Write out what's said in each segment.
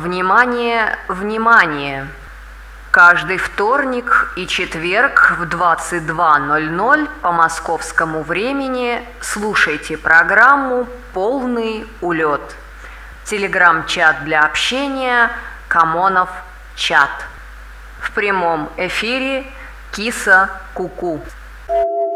Внимание, внимание! Каждый вторник и четверг в 22.00 по московскому времени слушайте программу «Полный улет». Телеграм-чат для общения «Камонов чат». В прямом эфире «Киса Куку». Плохо,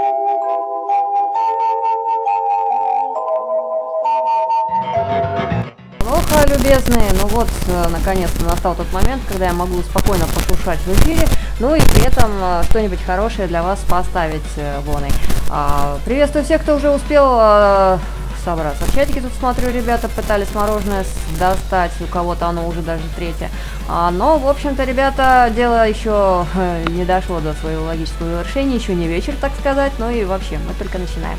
любезные. Ну вот, э, наконец-то настал тот момент, когда я могу спокойно послушать в эфире, ну и при этом э, что-нибудь хорошее для вас поставить э, воной. А, приветствую всех, кто уже успел собраться. В чатике тут смотрю, ребята пытались мороженое достать, у кого-то оно уже даже третье. А, но, в общем-то, ребята, дело еще не дошло до своего логического завершения, еще не вечер, так сказать, ну и вообще, мы только начинаем.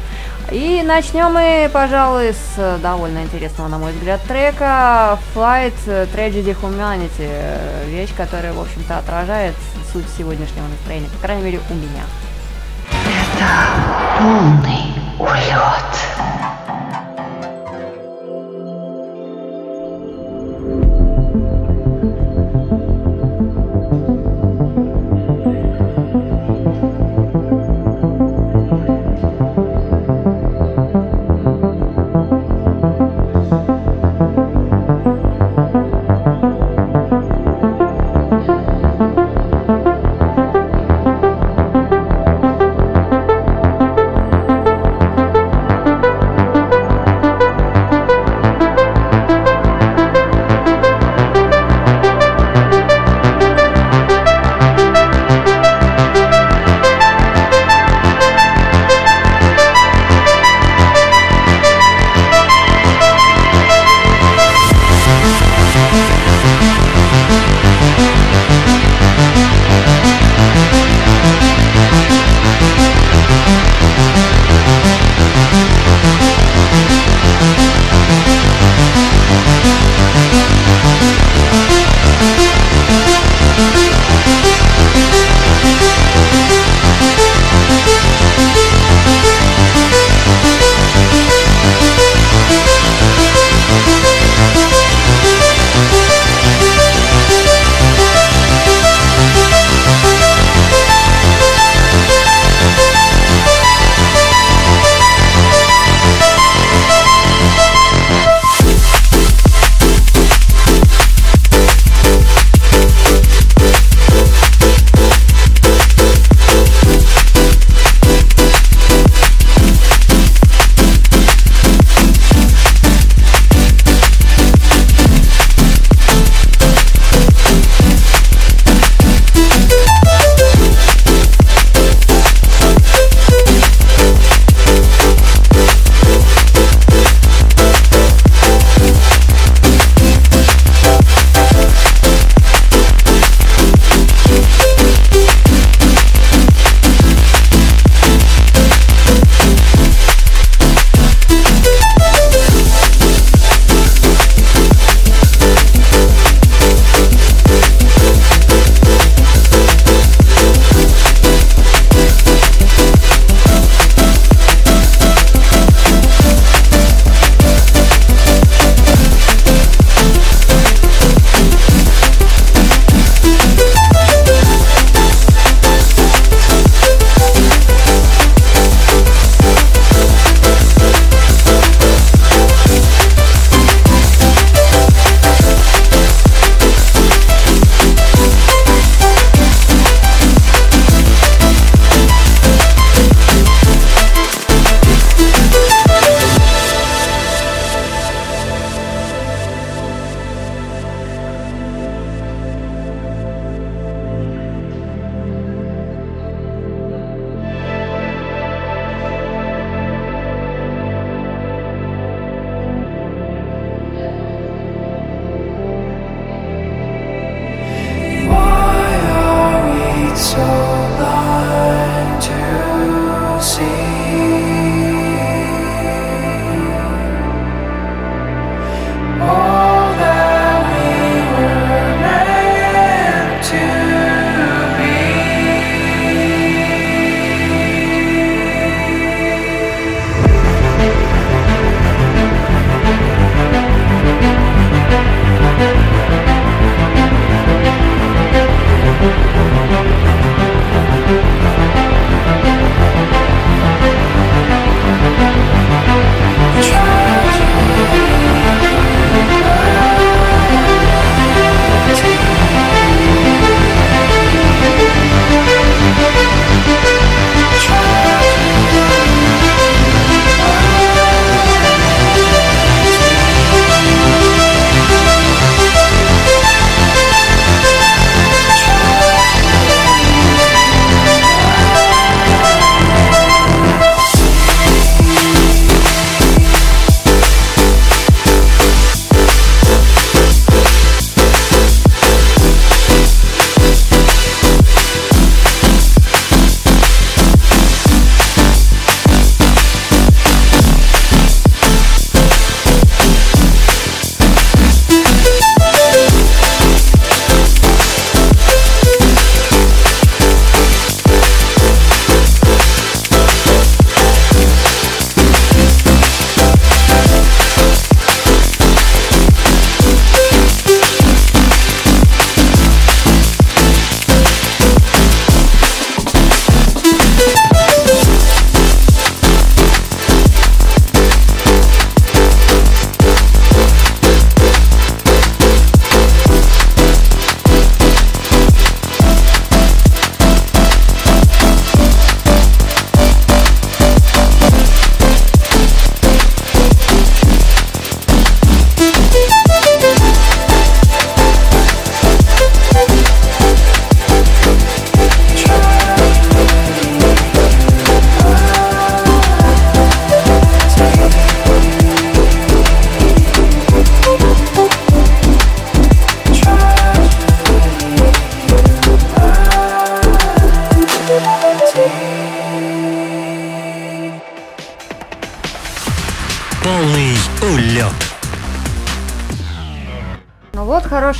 И начнем мы, пожалуй, с довольно интересного, на мой взгляд, трека Flight Tragedy Humanity. Вещь, которая, в общем-то, отражает суть сегодняшнего настроения, по крайней мере, у меня. Полный улет.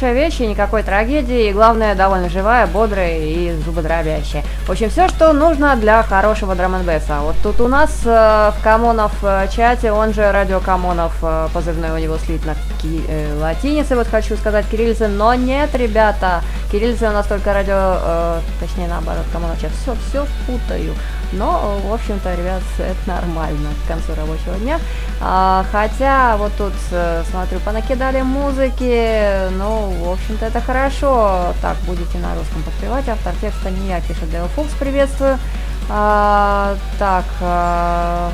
Хорошая вещь и никакой трагедии, и главное, довольно живая, бодрая и зубодробящая. В общем, все, что нужно для хорошего драм Вот тут у нас э, в Камонов э, чате, он же Радио Камонов, э, позывной у него слитно ки- э, латиницы, вот хочу сказать кириллицы, но нет, ребята, кириллицы у нас только радио, э, точнее наоборот, Камонов чат, все, все путаю. Но, в общем-то, ребят, это нормально к концу рабочего дня. А, хотя, вот тут, э, смотрю, понакидали музыки, ну, в общем-то, это хорошо. Так, будете на русском подпевать. Автор текста не я, пишет Дэйл Фокс, приветствую. А, так, а,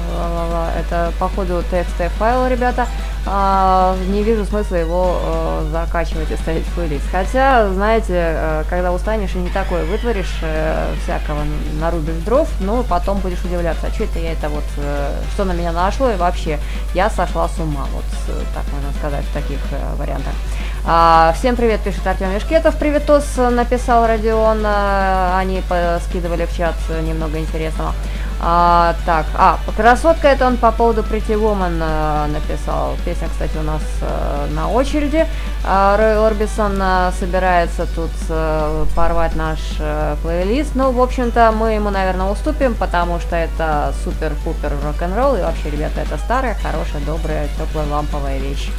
это, походу, текст файл, ребята. А, не вижу смысла его а, закачивать и ставить в плейлист. Хотя, знаете, а, когда устанешь и не такое вытворишь, а, всякого нарубишь дров, ну, потом будешь удивляться, а что это я это вот, а, что на меня нашло, и вообще, я сошла с ума, вот так можно сказать, в таких а, вариантах. А, всем привет, пишет Артем Мешкетов. Приветос написал Родион. А, они скидывали в чат немного интересного. А, так, а, красотка это он по поводу Pretty Woman а, написал. Песня, кстати, у нас а, на очереди. А, Рой Орбисон а, собирается тут а, порвать наш а, плейлист. Ну, в общем-то, мы ему, наверное, уступим, потому что это супер-пупер рок-н-ролл. И вообще, ребята, это старая, хорошая, добрая, теплая, ламповая вещь.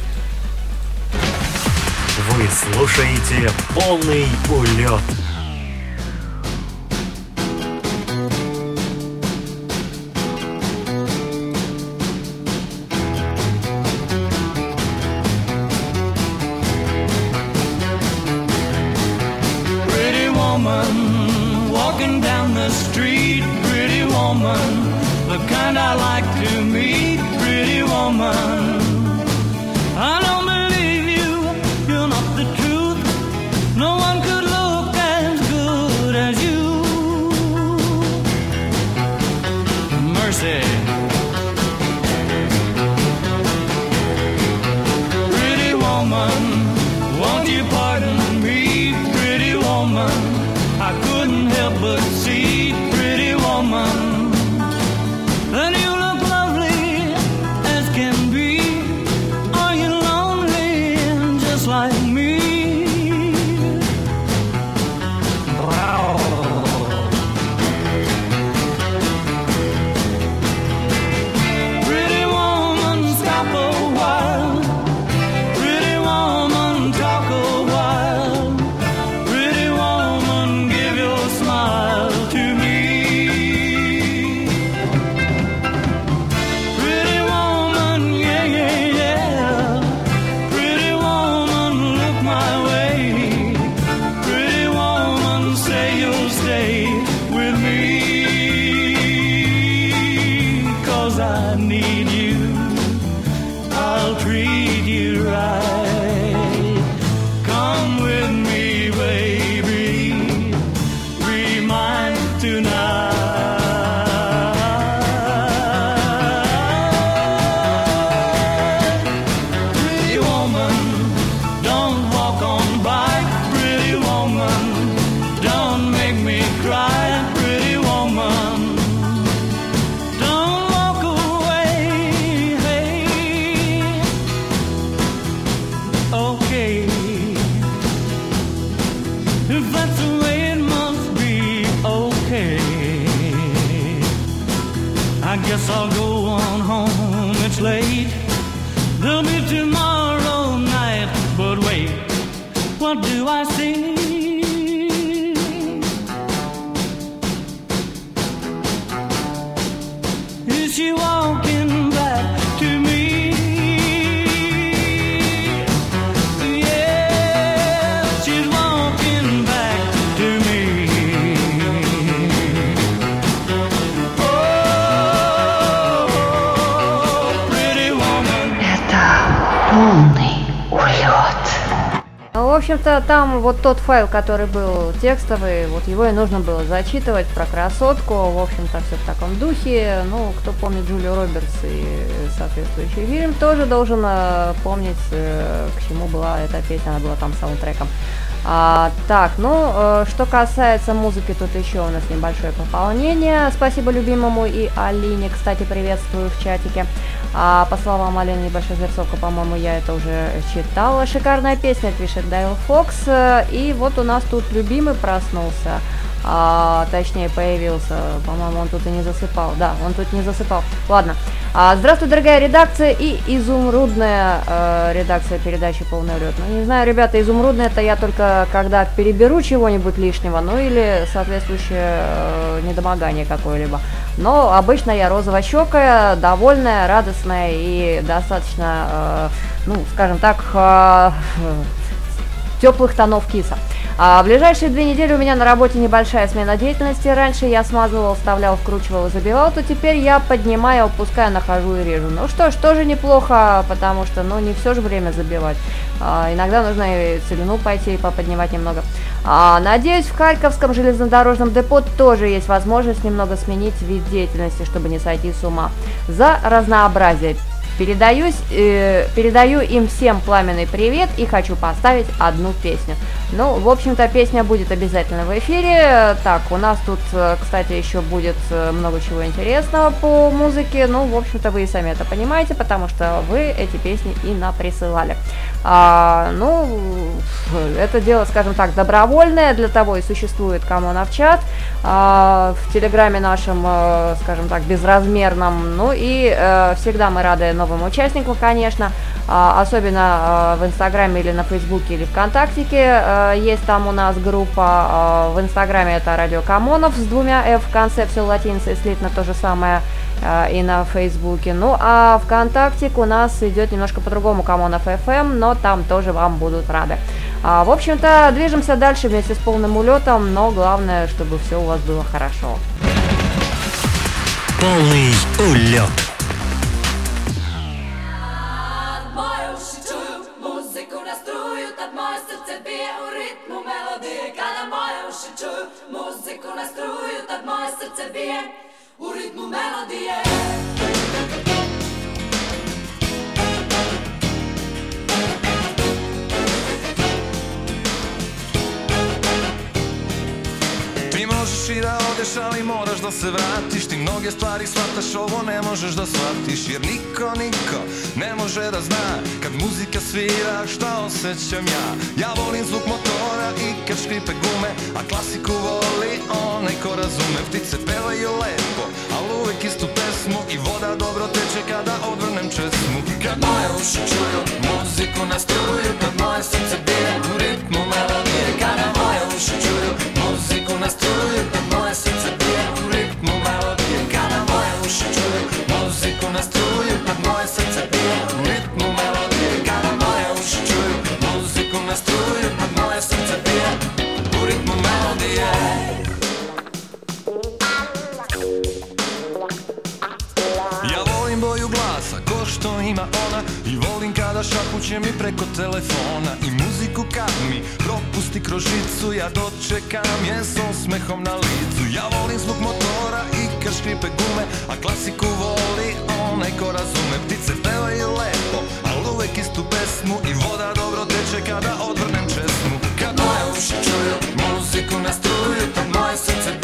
Вы слушаете полный улет. Общем-то, там вот тот файл, который был текстовый, вот его и нужно было зачитывать про красотку. В общем-то, все в таком духе. Ну, кто помнит Джулию Робертс и соответствующий фильм, тоже должен э, помнить, э, к чему была эта песня, она была там саундтреком. А, так, ну, э, что касается музыки, тут еще у нас небольшое пополнение. Спасибо любимому и Алине, кстати, приветствую в чатике. А, по словам Алины, небольшая зарисовка, по-моему, я это уже читала. Шикарная песня, пишет Дайл Фокс. И вот у нас тут любимый проснулся а, точнее появился, по-моему, он тут и не засыпал, да, он тут не засыпал, ладно. А, здравствуй, дорогая редакция и изумрудная э, редакция передачи «Полный лед». Ну, не знаю, ребята, изумрудная это я только когда переберу чего-нибудь лишнего, ну или соответствующее э, недомогание какое-либо. Но обычно я розово-щекая, довольная, радостная и достаточно, э, ну, скажем так, э, теплых тонов киса. А в ближайшие две недели у меня на работе небольшая смена деятельности. Раньше я смазывал, вставлял, вкручивал, забивал, то теперь я поднимаю, опускаю, нахожу и режу. Ну что ж, тоже неплохо, потому что, ну, не все же время забивать. А, иногда нужно и целину пойти и поподнимать немного. А, надеюсь, в Харьковском железнодорожном депо тоже есть возможность немного сменить вид деятельности, чтобы не сойти с ума. За разнообразие. Передаюсь, э, передаю им всем пламенный привет и хочу поставить одну песню. Ну, в общем-то, песня будет обязательно в эфире. Так, у нас тут, э, кстати, еще будет э, много чего интересного по музыке. Ну, в общем-то, вы и сами это понимаете, потому что вы эти песни и наприсылали. А, ну, это дело, скажем так, добровольное, для того и существует Камонов чат а, в Телеграме нашем, а, скажем так, безразмерном. Ну и а, всегда мы рады новым участникам, конечно, а, особенно а, в Инстаграме или на Фейсбуке или ВКонтактике. А, есть там у нас группа, а, в Инстаграме это Радио Камонов с двумя F в конце, все латиница, слитно то же самое и на Фейсбуке. Ну а ВКонтакте у нас идет немножко по-другому Камонов FM, но там тоже вам будут рады. А, в общем-то, движемся дальше вместе с полным улетом, но главное, чтобы все у вас было хорошо. Полный улет. Bije u ritmu melodije. Možeš i da odeš, ali moraš da se vratiš. Ti mnoge stvari shvataš, ovo ne možeš da shvatiš Jer niko, niko ne može da zna Kad muzika svira, šta osjećam ja. Ja volim zvuk motora i kad škripe gume A klasiku voli onaj ko razume. Ptice lepo, uvek istu pesmu I voda dobro teče kada odvrnem česmu. Kad moje uši čuju muziku na struju Kad moje srce bije šapuće mi preko telefona I muziku kad mi propusti kroz žicu Ja dočekam je s osmehom na licu. Ja volim zvuk motora i kad škripe gume A klasiku voli onaj ko razume. Ptice pevaju lepo, al uvek istu pesmu I voda dobro teče kada odvrnem česmu. Kad moje uši čuju muziku na struju Tad moje srce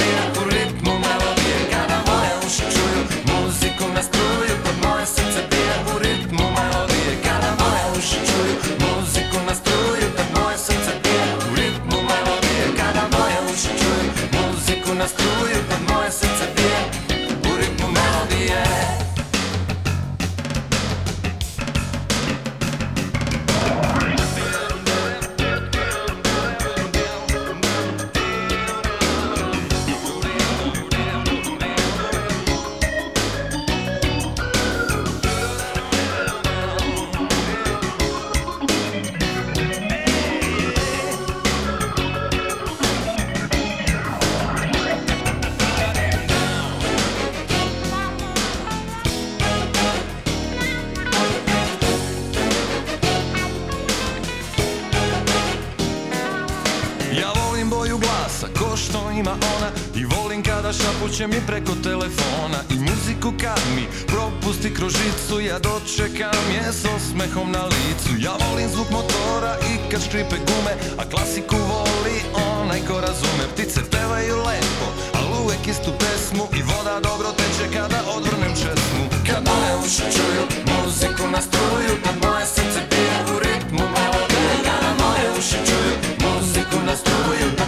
će mi preko telefona i muziku kad mi propusti kroz žicu Ja dočekam je s osmehom na licu. Ja volim zvuk motora i kad škripe gume A klasiku voli onaj ko razume. Ptice pevaju lepo, ali uvek istu pesmu I voda dobro teče kada odvrnem česmu. Kad moje uši čuju muziku na struju Kad moje srce pije u ritmu melodije Kada moje uši čuju muziku na struju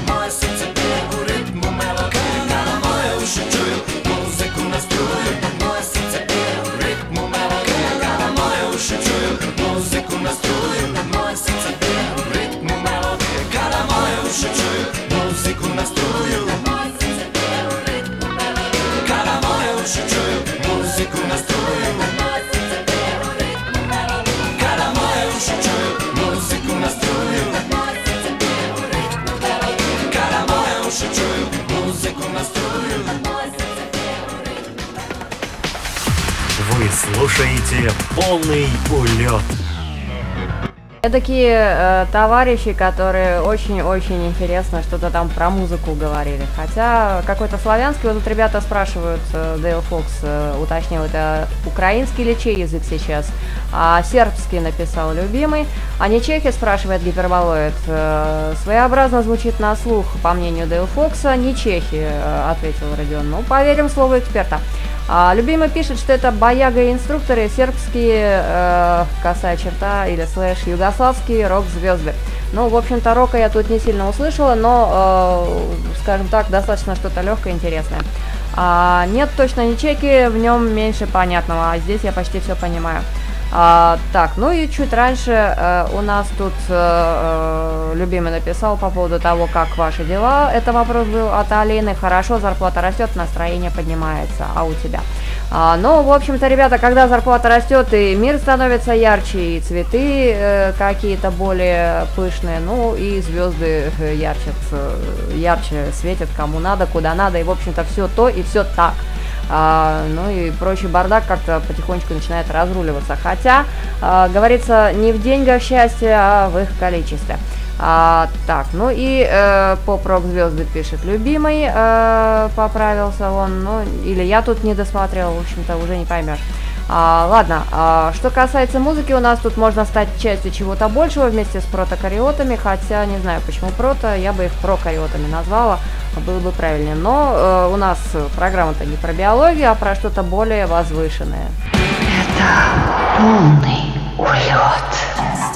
слушаете полный улет. такие э, товарищи, которые очень-очень интересно что-то там про музыку говорили. Хотя какой-то славянский, вот тут ребята спрашивают, э, Дейл Фокс э, уточнил, это украинский или чей язык сейчас? А сербский написал любимый. А не чехи, спрашивает гиперболоид. Э, своеобразно звучит на слух, по мнению Дейл Фокса, не чехи, э, ответил Родион. Ну, поверим слову эксперта. А, любимый пишет, что это бояга и инструкторы, сербские, э, косая черта или слэш, югославские рок-звезды. Ну, в общем-то, рока я тут не сильно услышала, но, э, скажем так, достаточно что-то легкое и интересное. А, нет, точно не чеки, в нем меньше понятного, а здесь я почти все понимаю. А, так, ну и чуть раньше э, у нас тут э, э, любимый написал по поводу того, как ваши дела. Это вопрос был от Алины. Хорошо, зарплата растет, настроение поднимается. А у тебя? А, ну, в общем-то, ребята, когда зарплата растет, и мир становится ярче, и цветы э, какие-то более пышные, ну и звезды э, ярче, э, ярче светят кому надо, куда надо, и, в общем-то, все то и все так. А, ну и прочий бардак как-то потихонечку начинает разруливаться. Хотя, а, говорится, не в деньгах счастье, а в их количестве. А, так, ну и э, поп-рок звезды пишет любимый, э, поправился он, ну или я тут не досмотрел, в общем-то уже не поймешь. А, ладно, а, что касается музыки, у нас тут можно стать частью чего-то большего вместе с протокариотами, хотя не знаю почему прото, я бы их прокариотами назвала, было бы правильнее. Но э, у нас программа-то не про биологию, а про что-то более возвышенное. Это полный улет.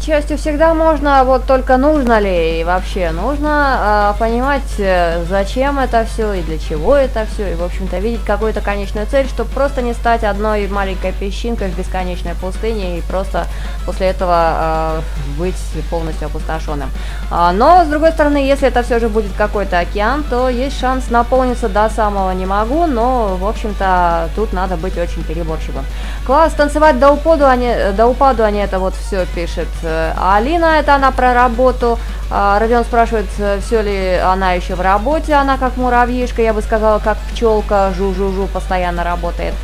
Частью всегда можно, вот только нужно ли и вообще нужно э, понимать, зачем это все и для чего это все, и в общем-то видеть какую-то конечную цель, чтобы просто не стать одной маленькой песчинкой в бесконечной пустыне и просто после этого э, быть полностью опустошенным. А, но с другой стороны, если это все же будет какой-то океан, то есть шанс наполниться до самого не могу, но в общем-то тут надо быть очень переборчивым. Класс, танцевать до упаду, они, до упаду они это вот все пишет. А Алина, это она про работу. А, Родион спрашивает, все ли она еще в работе, она как муравьишка, я бы сказала, как пчелка, жу-жу-жу, постоянно работает.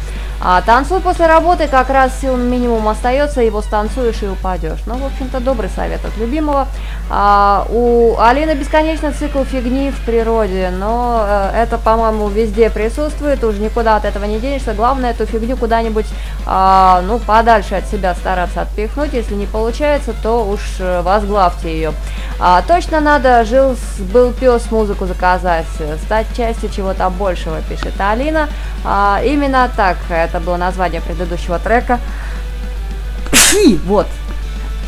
А танцуй после работы, как раз сил минимум остается, его станцуешь и упадешь. Ну, в общем-то, добрый совет от любимого. А, у Алины бесконечный цикл фигни в природе, но э, это, по-моему, везде присутствует, уже никуда от этого не денешься. Главное, эту фигню куда-нибудь, а, ну, подальше от себя стараться отпихнуть. Если не получается, то уж э, возглавьте ее. А, точно надо, жил, был пес музыку заказать, стать частью чего-то большего, пишет Алина. А, именно так, это было название предыдущего трека. Пши! Вот.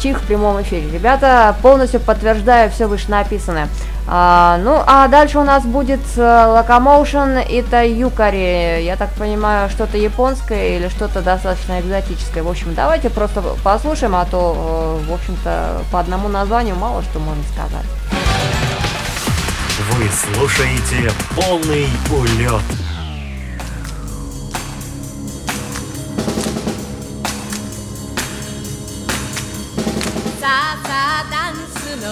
Чих в прямом эфире. Ребята, полностью подтверждаю все вышенаписанное. А, ну, а дальше у нас будет э, Locomotion это Юкари. Я так понимаю, что-то японское или что-то достаточно экзотическое. В общем, давайте просто послушаем, а то, э, в общем-то, по одному названию мало что можно сказать. Вы слушаете полный улет.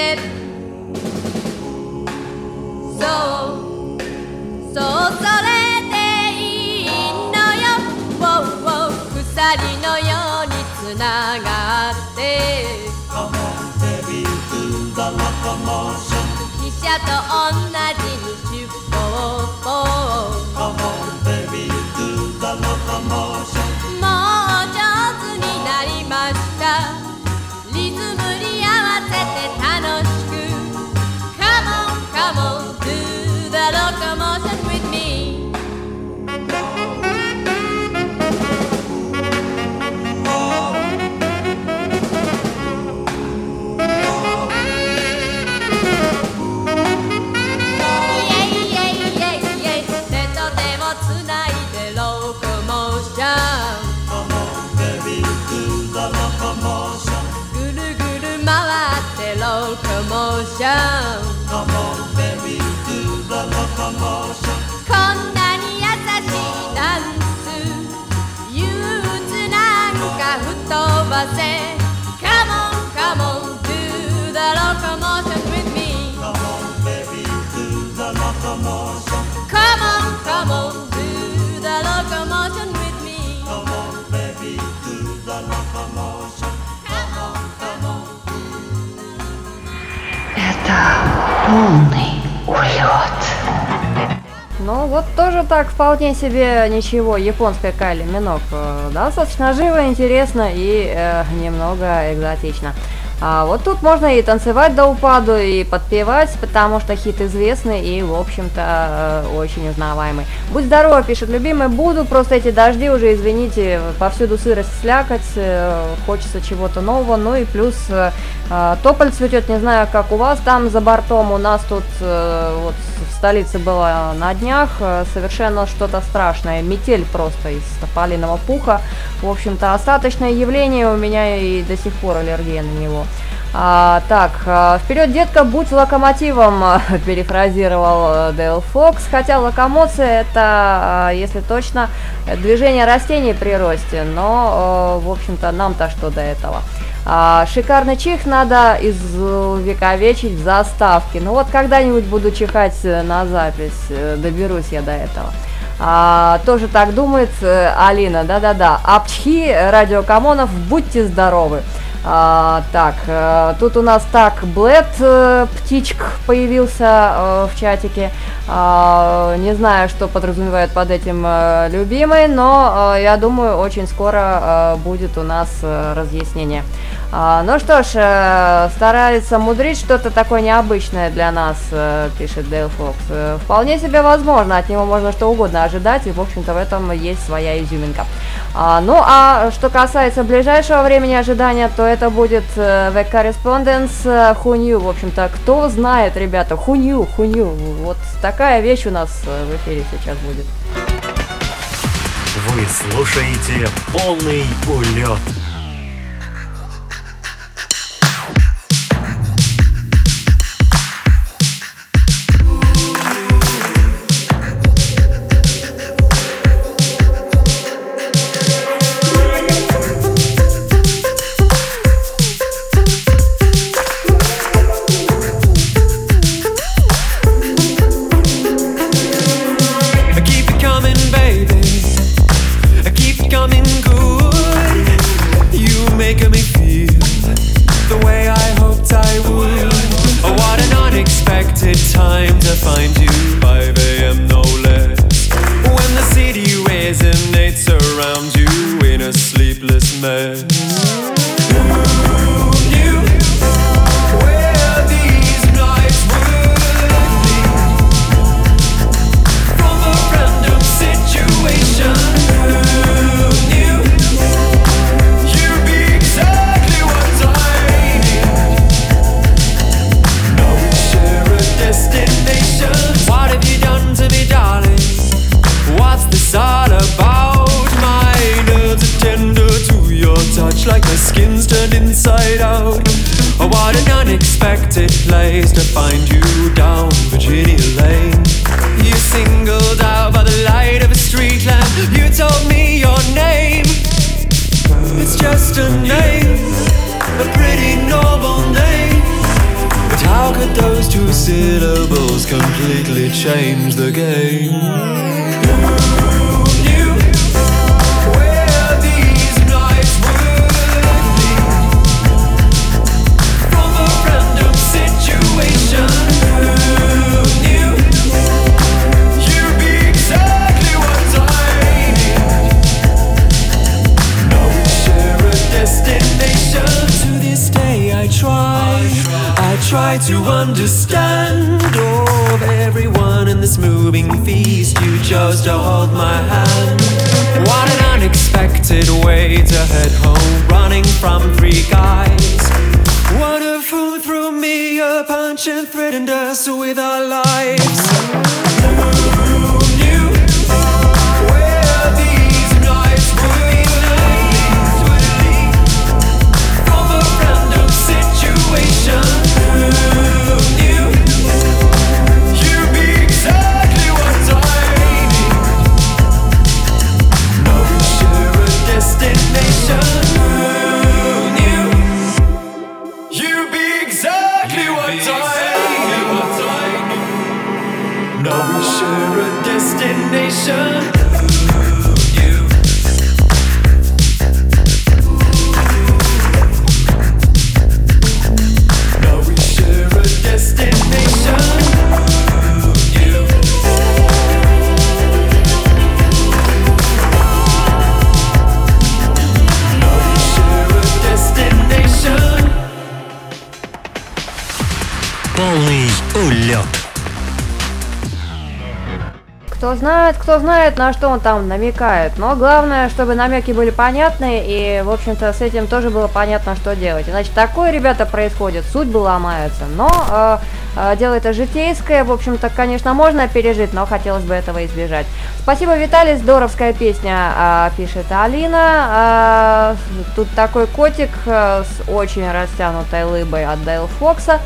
て。そうそうそれでいいのよ、wow, wow 鎖のようにつながって。汽車と同じに出歩 I say, come on, come on, do the locomotion with me. Come on, baby, do the locomotion. Come on, come on, do the locomotion with me. Come on, baby, do the locomotion. Come on, come on. Это полный улет. Ну, вот тоже так вполне себе ничего, японская Кайли Минок. э, Достаточно живо, интересно и э, немного экзотично. А вот тут можно и танцевать до упаду, и подпевать, потому что хит известный и, в общем-то, э, очень узнаваемый. Будь здорова, пишет любимый, буду, просто эти дожди уже, извините, повсюду сырость, слякоть, э, хочется чего-то нового, ну и плюс э, тополь цветет, не знаю, как у вас там за бортом, у нас тут вот в столице было на днях совершенно что-то страшное, метель просто из тополиного пуха, в общем-то, остаточное явление у меня и до сих пор аллергия на него. А, так, а, вперед, детка, будь локомотивом, перефразировал Дэл Фокс. Хотя локомоция это, а, если точно, движение растений при росте, но, в общем-то, нам-то что до этого. А, шикарный чих надо извековечить в заставке. Ну вот когда-нибудь буду чихать на запись, э, доберусь я до этого. А, тоже так думает э, Алина, да-да-да. Апчхи, радио Камонов, будьте здоровы. А, так, а, тут у нас так, Блэд, э, появился а, в чатике. А, не знаю, что подразумевает под этим а, любимый, но а, я думаю, очень скоро а, будет у нас а, разъяснение. А, ну что ж, а, старается мудрить что-то такое необычное для нас, а, пишет Дейл Фокс. А, вполне себе возможно, от него можно что угодно ожидать, и, в общем-то, в этом есть своя изюминка. А, ну, а что касается ближайшего времени ожидания, то это будет The Correspondence uh, Who Knew. В общем-то, кто знает, ребята, Who Knew, Who Knew. Вот такая вещь у нас в эфире сейчас будет. Вы слушаете полный улет. to understand of everyone in this moving feast. You chose to hold my hand. What an unexpected way to head home, running from three guys. One of whom threw me a punch and threatened us with our lives. Кто знает, кто знает, на что он там намекает. Но главное, чтобы намеки были понятны, и, в общем-то, с этим тоже было понятно, что делать. Иначе такое, ребята, происходит, судьбы ломаются. Но э, э, дело это житейское, в общем-то, конечно, можно пережить, но хотелось бы этого избежать. Спасибо, Виталий, здоровская песня, э, пишет Алина. Э, тут такой котик э, с очень растянутой лыбой от Дейл Фокса.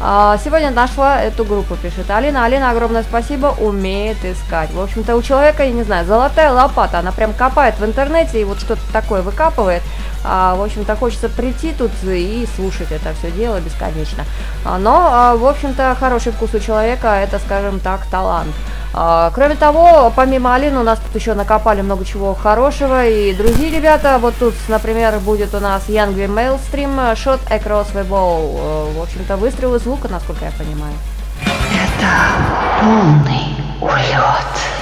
А, Сегодня нашла эту группу, пишет Алина. Алина, огромное спасибо, умеет искать. В общем-то, у человека, я не знаю, золотая лопата. Она прям копает в интернете и вот что-то такое выкапывает. А, в общем-то, хочется прийти тут и слушать это все дело бесконечно. А, но, а, в общем-то, хороший вкус у человека, это, скажем так, талант. А, Кроме того, помимо Алины, у нас тут еще накопали много чего хорошего. И другие ребята, вот тут, например, будет у нас Янгви Mailstream Shot Across the Bow. Э, В общем-то, выстрел из насколько я понимаю. Это полный улет.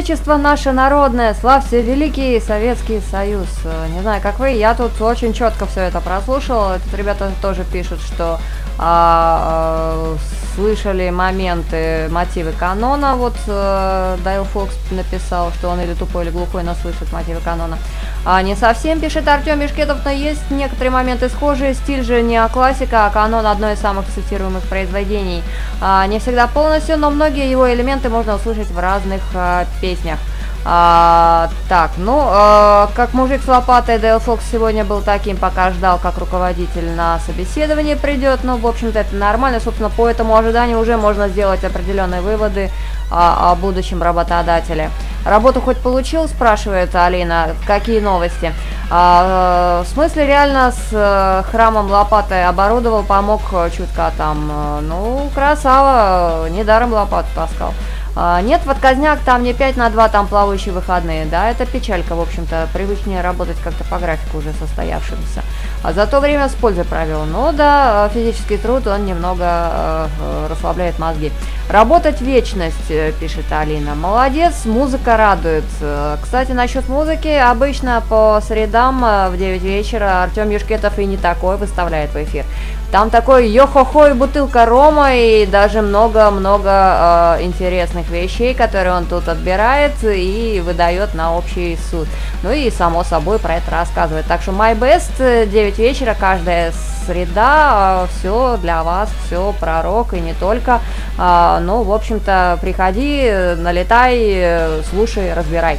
Отечество наше народное, славься великий Советский Союз. Э, не знаю, как вы, я тут очень четко все это прослушала. Тут ребята тоже пишут, что а, а, слышали моменты, мотивы канона. Вот а, Дайл Фокс написал, что он или тупой, или глухой, но слышит мотивы канона. А не совсем, пишет Артем Мешкетов, но есть некоторые моменты схожие. Стиль же не классика, а канон – одно из самых цитируемых произведений. А не всегда полностью, но многие его элементы можно услышать в разных а, песнях. А, так, ну, а, как мужик с лопатой, Дейл Фокс сегодня был таким, пока ждал, как руководитель на собеседование придет. Ну, в общем-то, это нормально. Собственно, по этому ожиданию уже можно сделать определенные выводы о, о будущем работодателе. Работу хоть получил, спрашивает Алина, какие новости? А, э, в смысле, реально с э, храмом лопатой оборудовал, помог э, чутка там. Ну, красава, недаром лопату таскал. А, Нет, вот Казняк, там не 5 на 2, там плавающие выходные. Да, это печалька, в общем-то. Привычнее работать как-то по графику уже состоявшимся. А за то время с пользой провел. Но ну да, а физический труд, он немного э, э расслабляет мозги. Работать вечность, э, пишет Алина. Молодец, музыка радует. Э, кстати, насчет музыки, обычно по средам в 9 вечера Артем Юшкетов и не такой выставляет в эфир. Там такой йо-хо-хо и бутылка рома, и даже много-много э, интересных разных вещей, которые он тут отбирает и выдает на общий суд. Ну и само собой про это рассказывает. Так что My Best э, 9 вечера каждая среда, а, все для вас, все про рок и не только. А, ну, в общем-то, приходи, налетай, э, слушай, разбирай.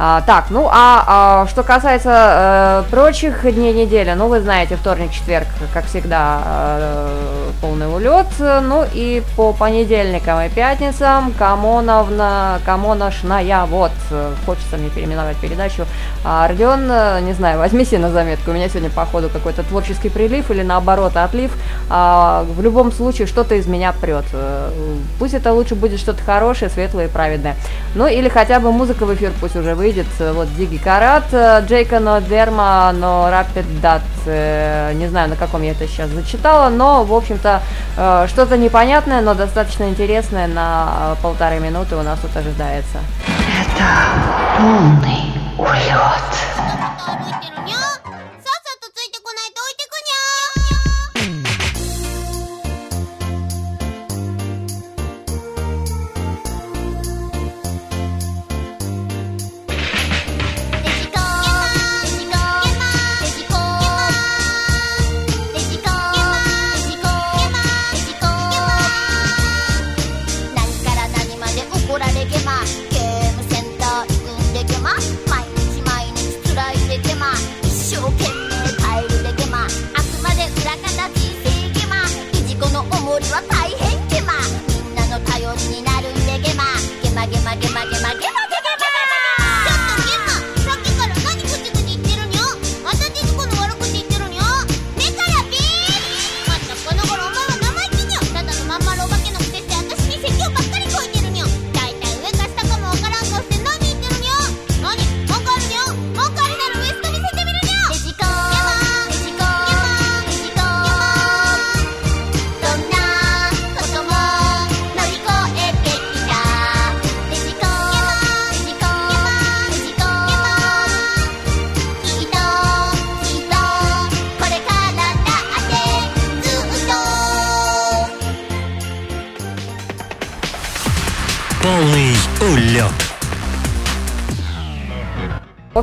А, так, ну а, а что касается э, прочих дней недели, ну вы знаете, вторник, четверг, как всегда, э, полный улет. Ну и по понедельникам и пятницам Камоновна, Камоношная, вот, хочется мне переименовать передачу. А, Родион, э, не знаю, возьми на заметку, у меня сегодня походу какой-то творческий прилив или наоборот отлив. А, в любом случае что-то из меня прет. Э, пусть это лучше будет что-то хорошее, светлое и праведное. Ну или хотя бы музыка в эфир пусть уже выйдет выйдет э, вот Диги Карат, э, Джейка но но Rapid Дат э, Не знаю, на каком я это сейчас зачитала, но, в общем-то, что-то непонятное, но достаточно интересное на полторы минуты у нас тут ожидается. Это полный улет.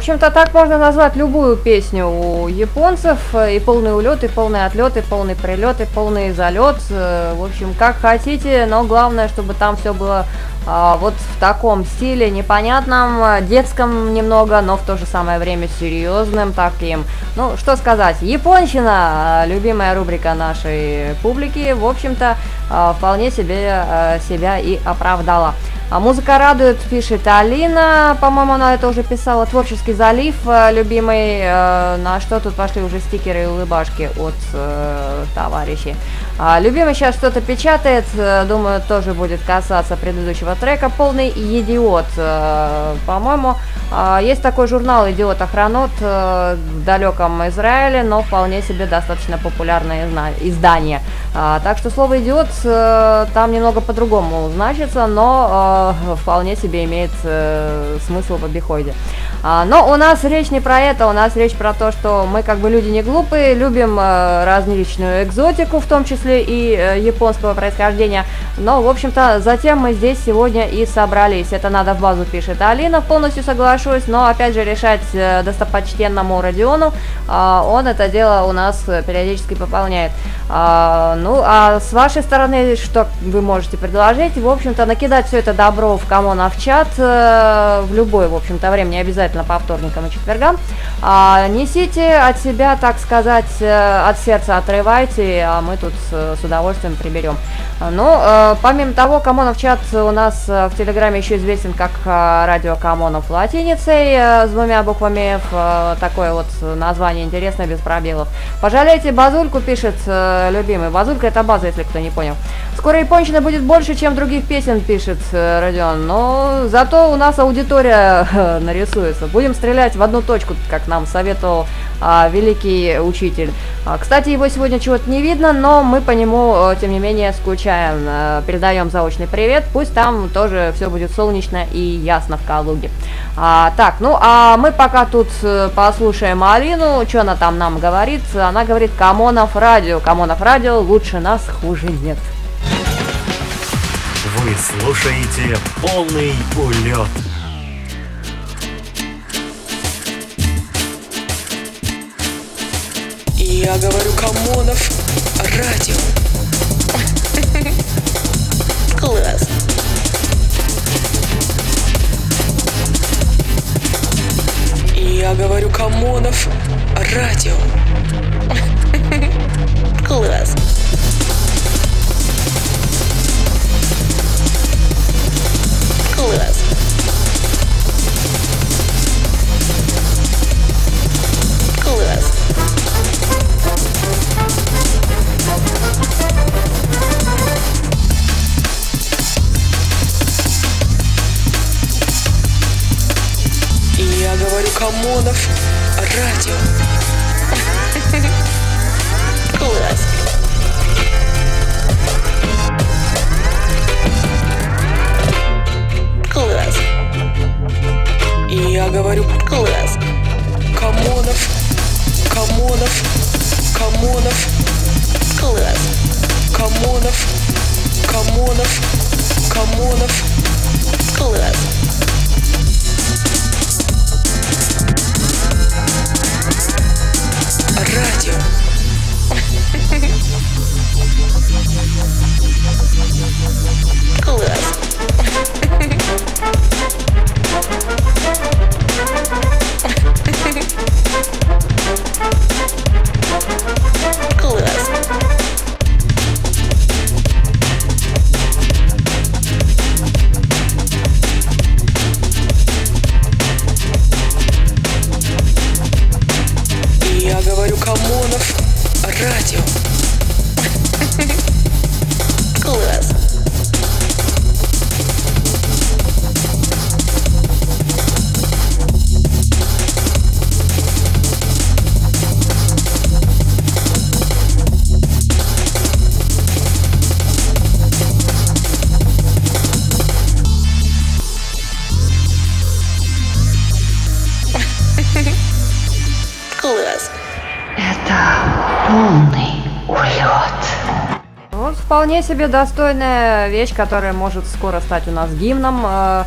общем-то, так можно назвать любую песню у японцев. Э, и полный улет, и полный отлет, и полный прилет, и полный залет. Э, в общем, как хотите, но главное, чтобы там все было а, вот в таком стиле непонятном, э, детском немного, но в то же самое время серьезным таким. Ну, что сказать, японщина, любимая рубрика нашей публики, в общем-то, вполне себе себя и оправдала. А музыка радует, пишет Алина, по-моему, она это уже писала. Творческий залив, э, любимый, э, на что тут пошли уже стикеры и улыбашки от э, товарищей. А, любимый сейчас что-то печатает, э, думаю, тоже будет касаться предыдущего трека. Полный идиот, э, по-моему. А, есть такой журнал «Идиот Охранот» в далеком Израиле, но вполне себе достаточно популярное издание. А, так что слово «идиот» э, там немного по-другому значится, но э, вполне себе имеет э, смысл в обиходе. А, но у нас речь не про это, у нас речь про то, что мы как бы люди не глупые, любим э, экзотику, в том числе и японского происхождения. Но, в общем-то, затем мы здесь сегодня и собрались. Это надо в базу, пишет Алина, полностью соглашусь, но опять же решать достопочтенному Родиону, э, он это дело у нас периодически пополняет. А, ну, а с вашей стороны, что вы можете предложить? В общем-то, накидать все это добро в Камонов чат э, в любое, в общем-то, время, не обязательно по вторникам и четвергам. А, несите от себя, так сказать, э, от сердца отрывайте, а мы тут с, с удовольствием приберем. Ну, э, помимо того, Камонов чат у нас э, в Телеграме еще известен как э, радио Камонов латиницей э, с двумя буквами F. Э, такое вот название интересное, без пробелов. Пожалейте базульку, пишет э, любимый. Базулька это база, если кто не понял. Скоро японщина будет больше, чем других песен, пишет э, Родион. Но зато у нас аудитория э, нарисуется. Будем стрелять в одну точку, как нам советовал а, великий учитель. А, кстати, его сегодня чего-то не видно, но мы по нему, э, тем не менее, скучаем. Э, передаем заочный привет. Пусть там тоже все будет солнечно и ясно в Калуге. А, так, ну а мы пока тут послушаем Алину, что она там нам говорит. Она говорит, Камонов радио, Камонов радио, лучше нас хуже нет. Вы слушаете полный улет. Я говорю, Камонов, радио. Класс. Я говорю, Камонов, радио. Класс. Класс. Класс. Я говорю, Камонов, радио. Класс. Класс. Я говорю, класс. Камонов, Камонов, Камонов, класс. Камонов, Камонов, Камонов, класс. Вполне себе достойная вещь, которая может скоро стать у нас гимном. Э,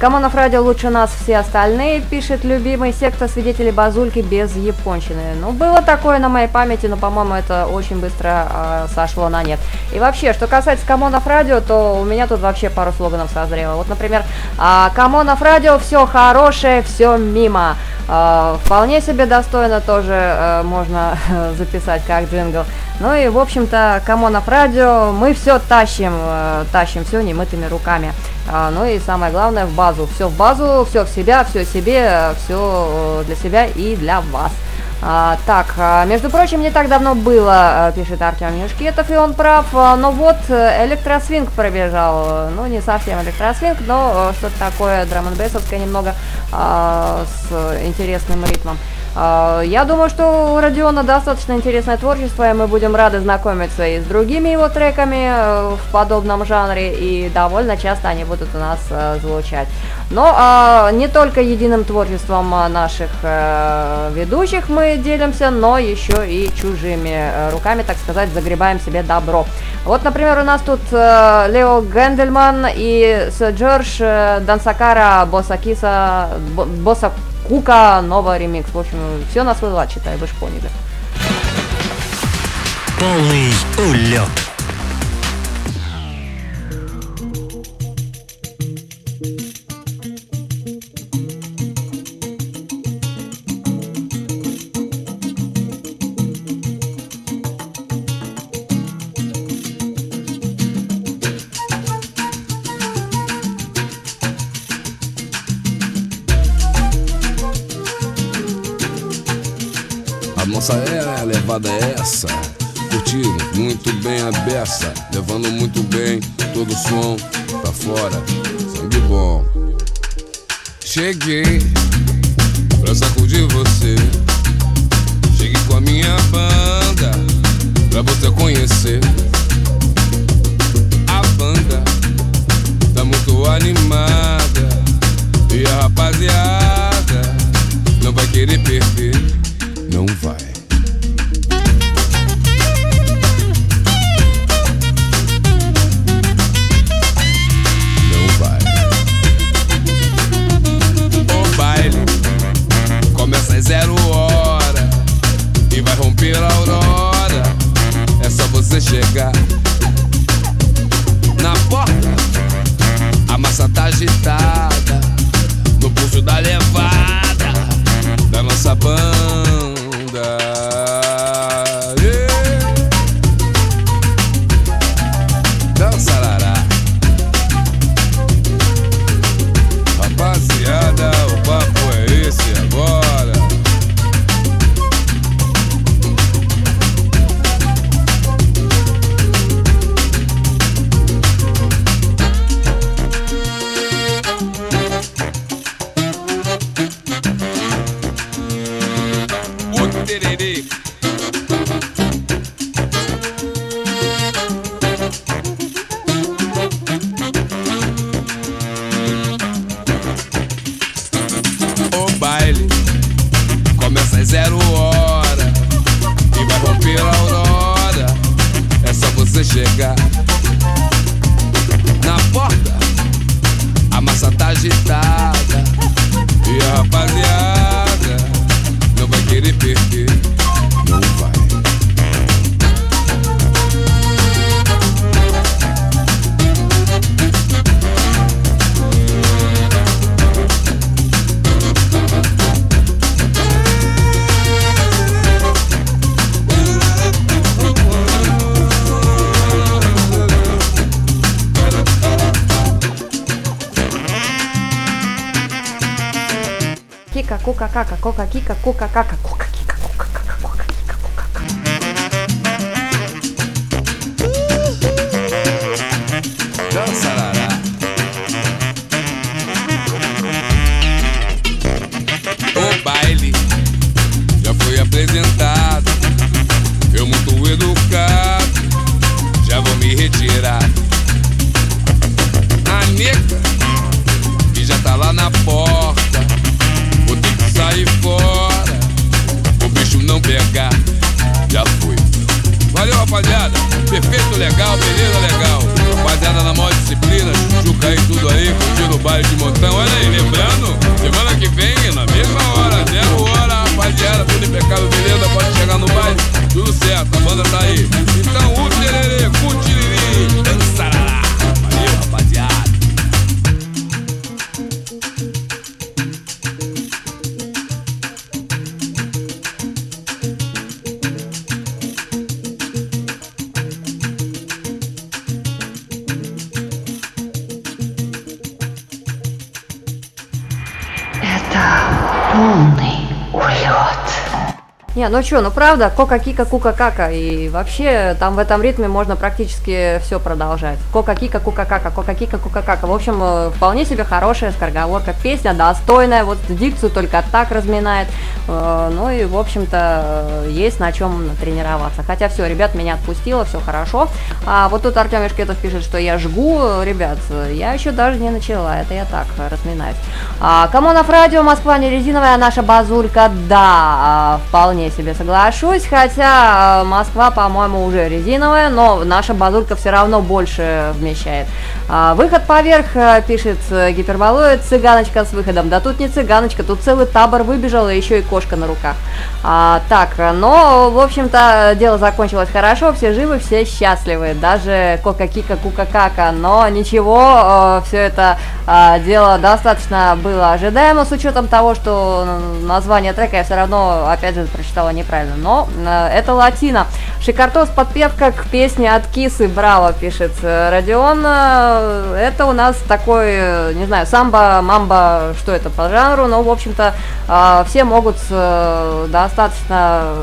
Камонов радио лучше нас все остальные, пишет любимый секта свидетелей базульки без японщины. Ну, было такое на моей памяти, но, по-моему, это очень быстро э, сошло на нет. И вообще, что касается Камонов радио, то у меня тут вообще пару слоганов созрело. Вот, например, а, Камонов радио, все хорошее, все мимо. А, вполне себе достойно тоже э, можно записать как джингл. Ну и, в общем-то, Камонов радио, мы все тащим, э, тащим все немытыми руками. А, ну и самое главное, в базу. Все в базу, все в себя, все себе, все для себя и для вас. А, так, а, между прочим, не так давно было, а, пишет Артем Юшкетов, и он прав, а, но вот э, электросвинг пробежал, ну не совсем электросвинг, но э, что-то такое драм н немного а, с интересным ритмом. А, Я думаю, что у Родиона достаточно интересное творчество, и мы будем рады знакомиться и с другими его треками э, в подобном жанре, и довольно часто они будут у нас э, звучать. Но а, не только единым творчеством наших э, ведущих мы делимся, но еще и чужими э, руками, так сказать, загребаем себе добро. Вот, например, у нас тут э, Лео Гендельман и Сэр Джордж э, Дансакара Босакиса Бо- Боса Кука, новый ремикс. В общем, все на свой лад, читай, вы ж поняли. Полный улет. Essa. Curtindo muito bem a beça, levando muito bem todo o som pra fora. Sangue bom. Cheguei pra sacudir você. Cheguei com a minha banda pra você conhecer. A banda tá muito animada e a rapaziada não vai querer perder. Não vai. Не, ну что, ну правда, кока-кика, кука-кака, и вообще там в этом ритме можно практически все продолжать. Кока-кика, кука-кака, кока-кика, кука-кака. В общем, э, вполне себе хорошая скороговорка, песня достойная, вот дикцию только так разминает. Э, Ну и, в общем-то, э, есть на чем тренироваться. Хотя все, ребят, меня отпустило, все хорошо. А вот тут Артем Ишкетов пишет, что я жгу, ребят, я еще даже не начала, это я так разминаюсь. А, Камонов радио, Москва не резиновая, а наша базулька, да, а, вполне себе соглашусь, хотя а, Москва, по-моему, уже резиновая, но наша базулька все равно больше вмещает. А, выход поверх, а, пишет э, гиперболоид, цыганочка с выходом. Да тут не цыганочка, тут целый табор выбежал, и еще и кошка на руках. А, так, но, в общем-то, дело закончилось хорошо, все живы, все счастливы, даже кока-кика, кука-кака, но ничего, все это дело достаточно было ожидаемо с учетом того, что название трека я все равно, опять же, прочитала неправильно, но э, это латина. Шикартос подпевка к песне от Кисы, браво, пишет э, Родион. Э, Это у нас такой, не знаю, самбо, мамба, что это по жанру, но, в общем-то, все могут достаточно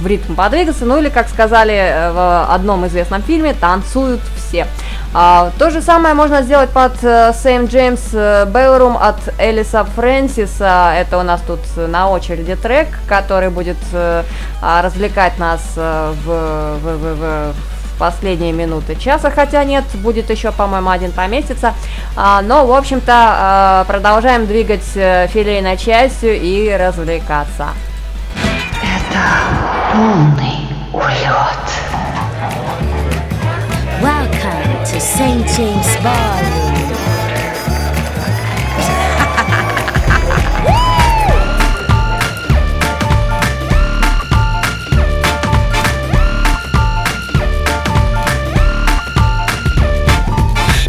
в ритм подвигаться, ну или, как сказали э, в одном известном фильме, танцуют все. А, то же самое можно сделать под Same James э, Ballroom от Элиса Фрэнсиса. Это у нас тут на очереди трек, который будет э, а, развлекать нас в, в, в, в последние минуты часа, хотя нет, будет еще, по-моему, один поместится. А, но, в общем-то, а, продолжаем двигать филейной частью и развлекаться. Это полный улет. Welcome to St. James Ballroom.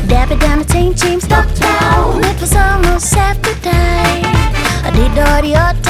Dapper down to St. James Downtown. It was almost after time. I did all the odd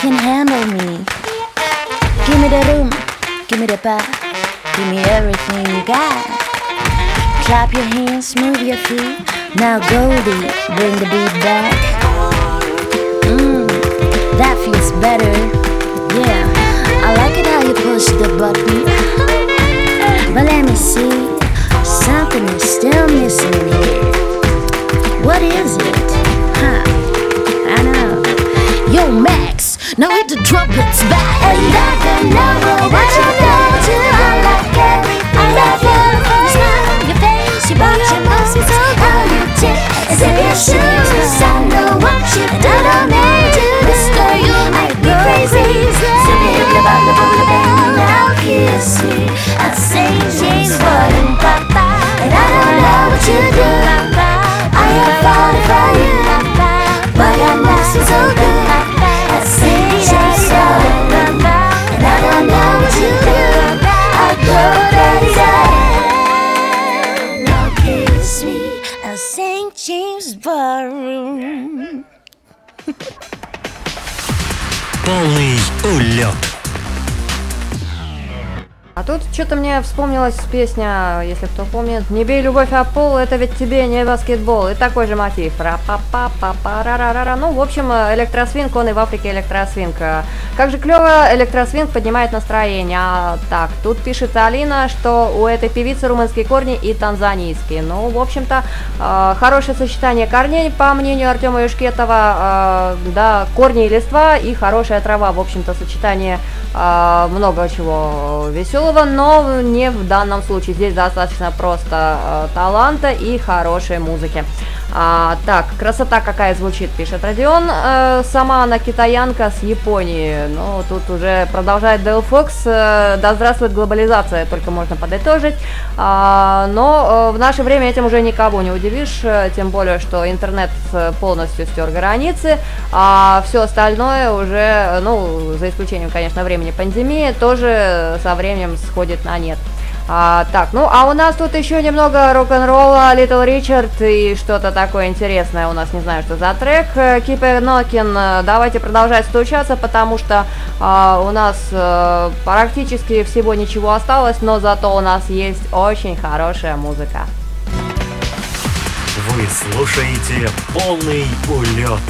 Can handle me. Give me the room, give me the bar, give me everything you got. Clap your hands, move your feet. Now Goldie, bring the beat back. Mmm, that feels better. Yeah, I like it how you push the button. But let me see, something is still missing here. What is it? Huh? I know. Yo, Max, now hit the trumpets back. And I don't know what you do. I like. I love you. You smile, your face, you bought your moves, how you tip. As if your shoes. Что-то мне вспомнилась песня, если кто помнит, «Не бей любовь о пол, это ведь тебе не баскетбол». И такой же мотив. ра па па па па ра ра ра ра Ну, в общем, электросвинг, он и в Африке электросвинг. Как же клево электросвинг поднимает настроение. А, так, тут пишет Алина, что у этой певицы румынские корни и танзанийские. Ну, в общем-то, э, хорошее сочетание корней, по мнению Артема Юшкетова, э, да, корни и листва и хорошая трава. В общем-то, сочетание э, много чего веселого, но не в данном случае. Здесь достаточно просто э, таланта и хорошей музыки. А, так, красота какая звучит, пишет Родион. Э, сама она китаянка с Японии. Ну, тут уже продолжает Дэл Фокс. Да здравствует глобализация, только можно подытожить. А, но э, в наше время этим уже никого не удивишь, э, тем более, что интернет полностью стер границы, а все остальное уже, ну, за исключением, конечно, времени пандемии, тоже со временем сходит на нет. А, так, ну а у нас тут еще немного рок-н-ролла, Little Richard и что-то такое интересное у нас, не знаю, что за трек. Knocking. Э, Давайте продолжать стучаться, потому что а, у нас э, практически всего ничего осталось, но зато у нас есть очень хорошая музыка. Вы слушаете полный улет.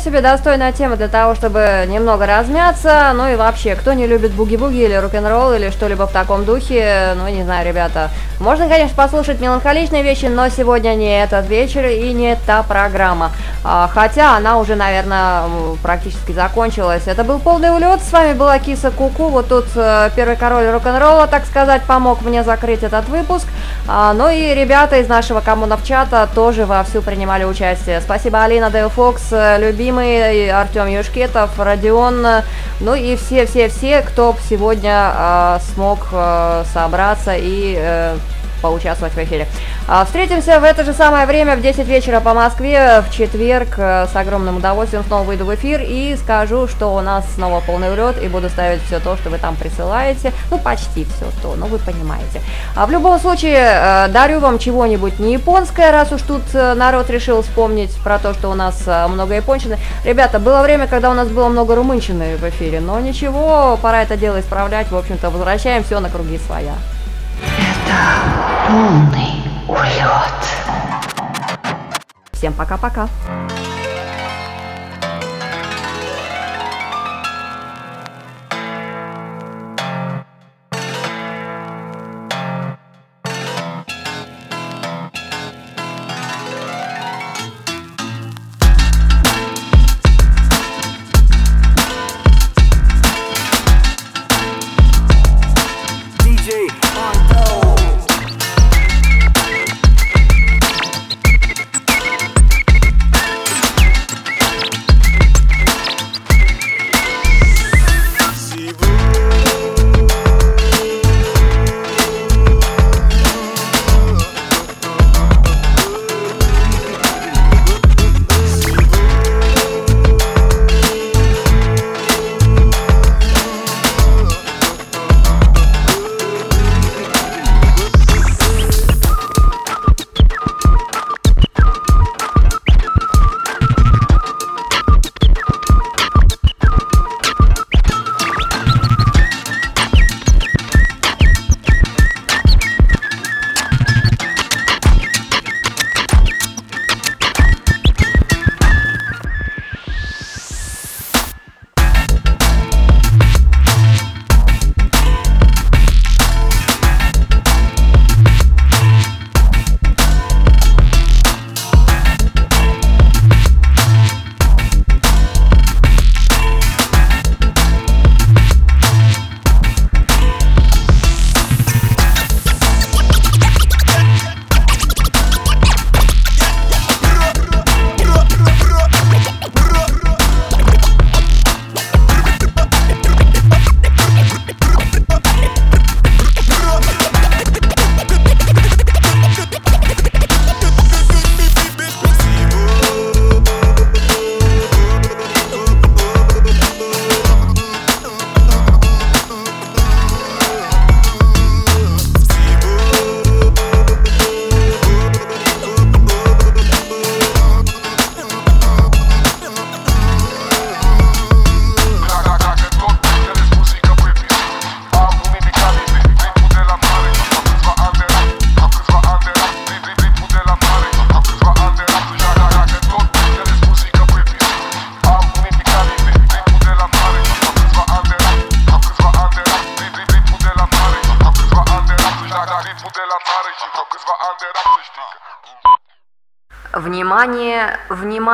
Себе достойная тема для того, чтобы немного размяться. Ну и вообще, кто не любит буги-буги или рок-н-ролл или что-либо в таком духе, ну не знаю, ребята. Можно, конечно, послушать меланхоличные вещи, но сегодня не этот вечер и не та программа. А, хотя она уже, наверное, практически закончилась. Это был полный улет. С вами была Киса Куку. Вот тут э, первый король рок-н-ролла, так сказать, помог мне закрыть этот выпуск. А, ну и ребята из нашего коммунов чата тоже вовсю принимали участие. Спасибо Алина Дейлфо Фокс, э, любимый Артем Юшкетов, Родион, ну и все-все-все, кто сегодня э, смог э, собраться и поучаствовать в эфире. А, встретимся в это же самое время в 10 вечера по Москве в четверг. Э, с огромным удовольствием снова выйду в эфир и скажу, что у нас снова полный улет и буду ставить все то, что вы там присылаете. Ну, почти все то, но вы понимаете. А в любом случае, э, дарю вам чего-нибудь не японское, раз уж тут э, народ решил вспомнить про то, что у нас много японщины. Ребята, было время, когда у нас было много румынщины в эфире, но ничего, пора это дело исправлять. В общем-то, возвращаем все на круги своя. Это полный улет. Всем пока-пока.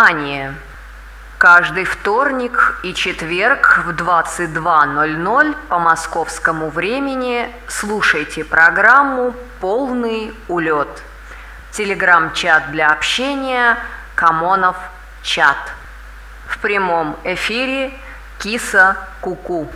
Внимание! Каждый вторник и четверг в 22.00 по московскому времени слушайте программу «Полный улет». Телеграм-чат для общения «Камонов чат». В прямом эфире Киса Куку. -ку.